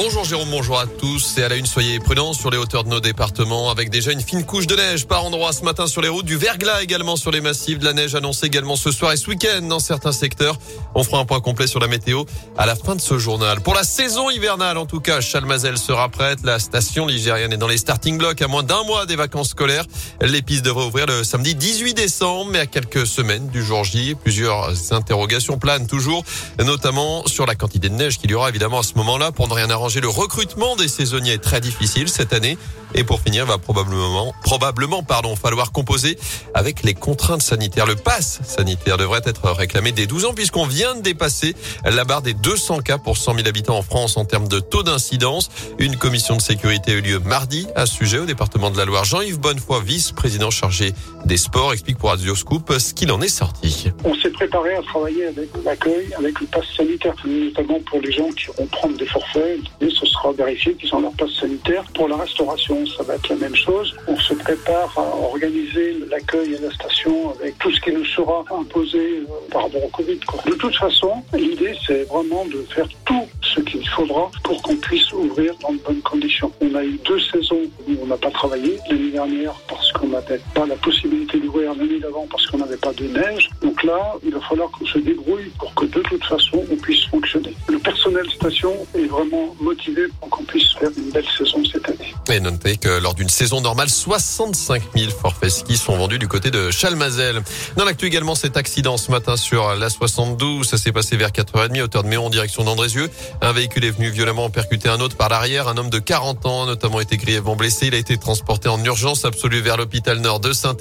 Bonjour Jérôme, bonjour à tous. Et à la une, soyez prudents sur les hauteurs de nos départements avec déjà une fine couche de neige par endroits ce matin sur les routes, du verglas également sur les massifs, de la neige annoncée également ce soir et ce week-end dans certains secteurs. On fera un point complet sur la météo à la fin de ce journal. Pour la saison hivernale, en tout cas, Chalmazel sera prête. La station ligérienne est dans les starting blocks à moins d'un mois des vacances scolaires. Les pistes devraient ouvrir le samedi 18 décembre, mais à quelques semaines du jour J. Plusieurs interrogations planent toujours, notamment sur la quantité de neige qu'il y aura évidemment à ce moment-là pour ne rien arranger le recrutement des saisonniers est très difficile cette année. Et pour finir, va probablement, probablement, pardon, falloir composer avec les contraintes sanitaires. Le pass sanitaire devrait être réclamé dès 12 ans puisqu'on vient de dépasser la barre des 200 cas pour 100 000 habitants en France en termes de taux d'incidence. Une commission de sécurité a eu lieu mardi à ce sujet au département de la Loire. Jean-Yves Bonnefoy, vice-président chargé des sports, explique pour Radio Scoop ce qu'il en est sorti. On s'est préparé à travailler avec l'accueil, avec le pass sanitaire, notamment pour les gens qui vont prendre des forfaits. Ce sera vérifié qu'ils ont leur passe sanitaire. Pour la restauration, ça va être la même chose. On se prépare à organiser l'accueil à la station avec tout ce qui nous sera imposé euh, par rapport au Covid. De toute façon, l'idée, c'est vraiment de faire tout qu'il faudra pour qu'on puisse ouvrir dans de bonnes conditions. On a eu deux saisons où on n'a pas travaillé. L'année dernière, parce qu'on n'avait pas la possibilité d'ouvrir l'année d'avant, parce qu'on n'avait pas de neige. Donc là, il va falloir qu'on se débrouille pour que de toute façon, on puisse fonctionner. Le personnel station est vraiment motivé pour qu'on puisse faire une belle saison cette année. Et notez que lors d'une saison normale, 65 000 forfaits ski sont vendus du côté de Chalmazel. Dans l'actu également, cet accident ce matin sur la 72, ça s'est passé vers 4h30, hauteur de Méon en direction d'Andrézieux. Un véhicule est venu violemment percuter un autre par l'arrière. Un homme de 40 ans, notamment, été grièvement blessé. Il a été transporté en urgence absolue vers l'hôpital nord de saint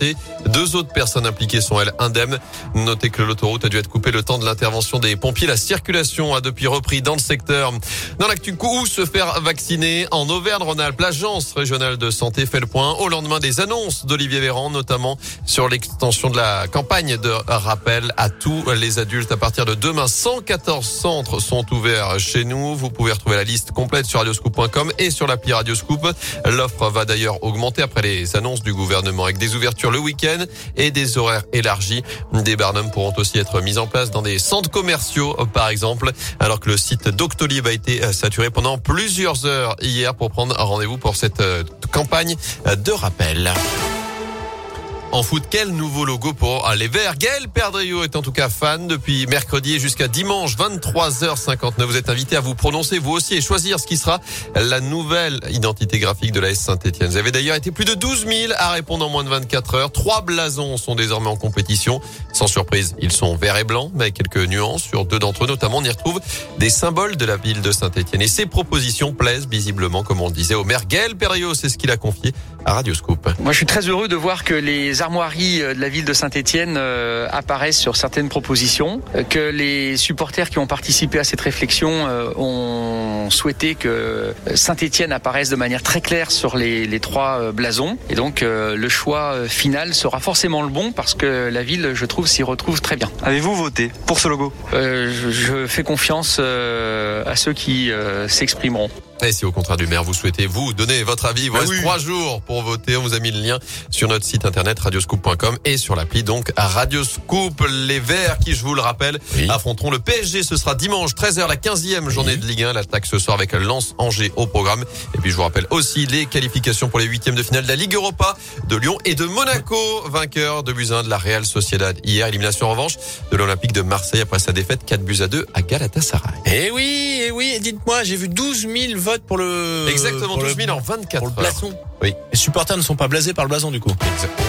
Deux autres personnes impliquées sont, elles, indemnes. Notez que l'autoroute a dû être coupée le temps de l'intervention des pompiers. La circulation a depuis repris dans le secteur. Dans l'actu coup, se faire vacciner? En Auvergne-Rhône-Alpes. Régionale de santé fait le point au lendemain des annonces d'Olivier Véran, notamment sur l'extension de la campagne de rappel à tous les adultes. À partir de demain, 114 centres sont ouverts chez nous. Vous pouvez retrouver la liste complète sur radioscoop.com et sur l'appli Radioscoop. L'offre va d'ailleurs augmenter après les annonces du gouvernement avec des ouvertures le week-end et des horaires élargis. Des barnums pourront aussi être mis en place dans des centres commerciaux, par exemple, alors que le site Doctolib a été saturé pendant plusieurs heures hier pour prendre rendez-vous pour cette euh, campagne de rappel. En foot, quel nouveau logo pour les Verts Gaël Perdriau est en tout cas fan depuis mercredi jusqu'à dimanche 23h59. Vous êtes invité à vous prononcer vous aussi et choisir ce qui sera la nouvelle identité graphique de la S Saint-Etienne. Vous avez d'ailleurs été plus de 12 000 à répondre en moins de 24 heures. Trois blasons sont désormais en compétition. Sans surprise, ils sont verts et blancs, mais avec quelques nuances. Sur deux d'entre eux, notamment, on y retrouve des symboles de la ville de Saint-Etienne. Et ces propositions plaisent visiblement, comme on le disait, au maire Gaël. C'est ce qu'il a confié à Radioscoop. Moi, je suis très heureux de voir que les armoiries de la ville de Saint-Etienne euh, apparaissent sur certaines propositions, euh, que les supporters qui ont participé à cette réflexion euh, ont souhaité que Saint-Etienne apparaisse de manière très claire sur les, les trois blasons. Et donc, le choix final sera forcément le bon parce que la ville, je trouve, s'y retrouve très bien. Avez-vous voté pour ce logo? Je, je, fais confiance à ceux qui s'exprimeront. Et si au contraire du maire, vous souhaitez vous donner votre avis, il vous reste trois jours pour voter. On vous a mis le lien sur notre site internet radioscoop.com et sur l'appli donc à Radioscoop. Les Verts qui, je vous le rappelle, oui. affronteront le PSG. Ce sera dimanche 13h, la 15e journée oui. de Ligue 1. L'attaque ce soir avec Lens Angers au programme. Et puis je vous rappelle aussi les qualifications pour les huitièmes de finale de la Ligue Europa de Lyon et de Monaco, vainqueur de 1 de la Real Sociedad hier. Élimination en revanche de l'Olympique de Marseille après sa défaite 4 buts à 2 à Galatasaray. Eh oui, eh oui, dites-moi, j'ai vu 12 000 votes pour le. Exactement, 12 000 en 24 pour le blason. Oui. Les supporters ne sont pas blasés par le blason du coup. Exactement.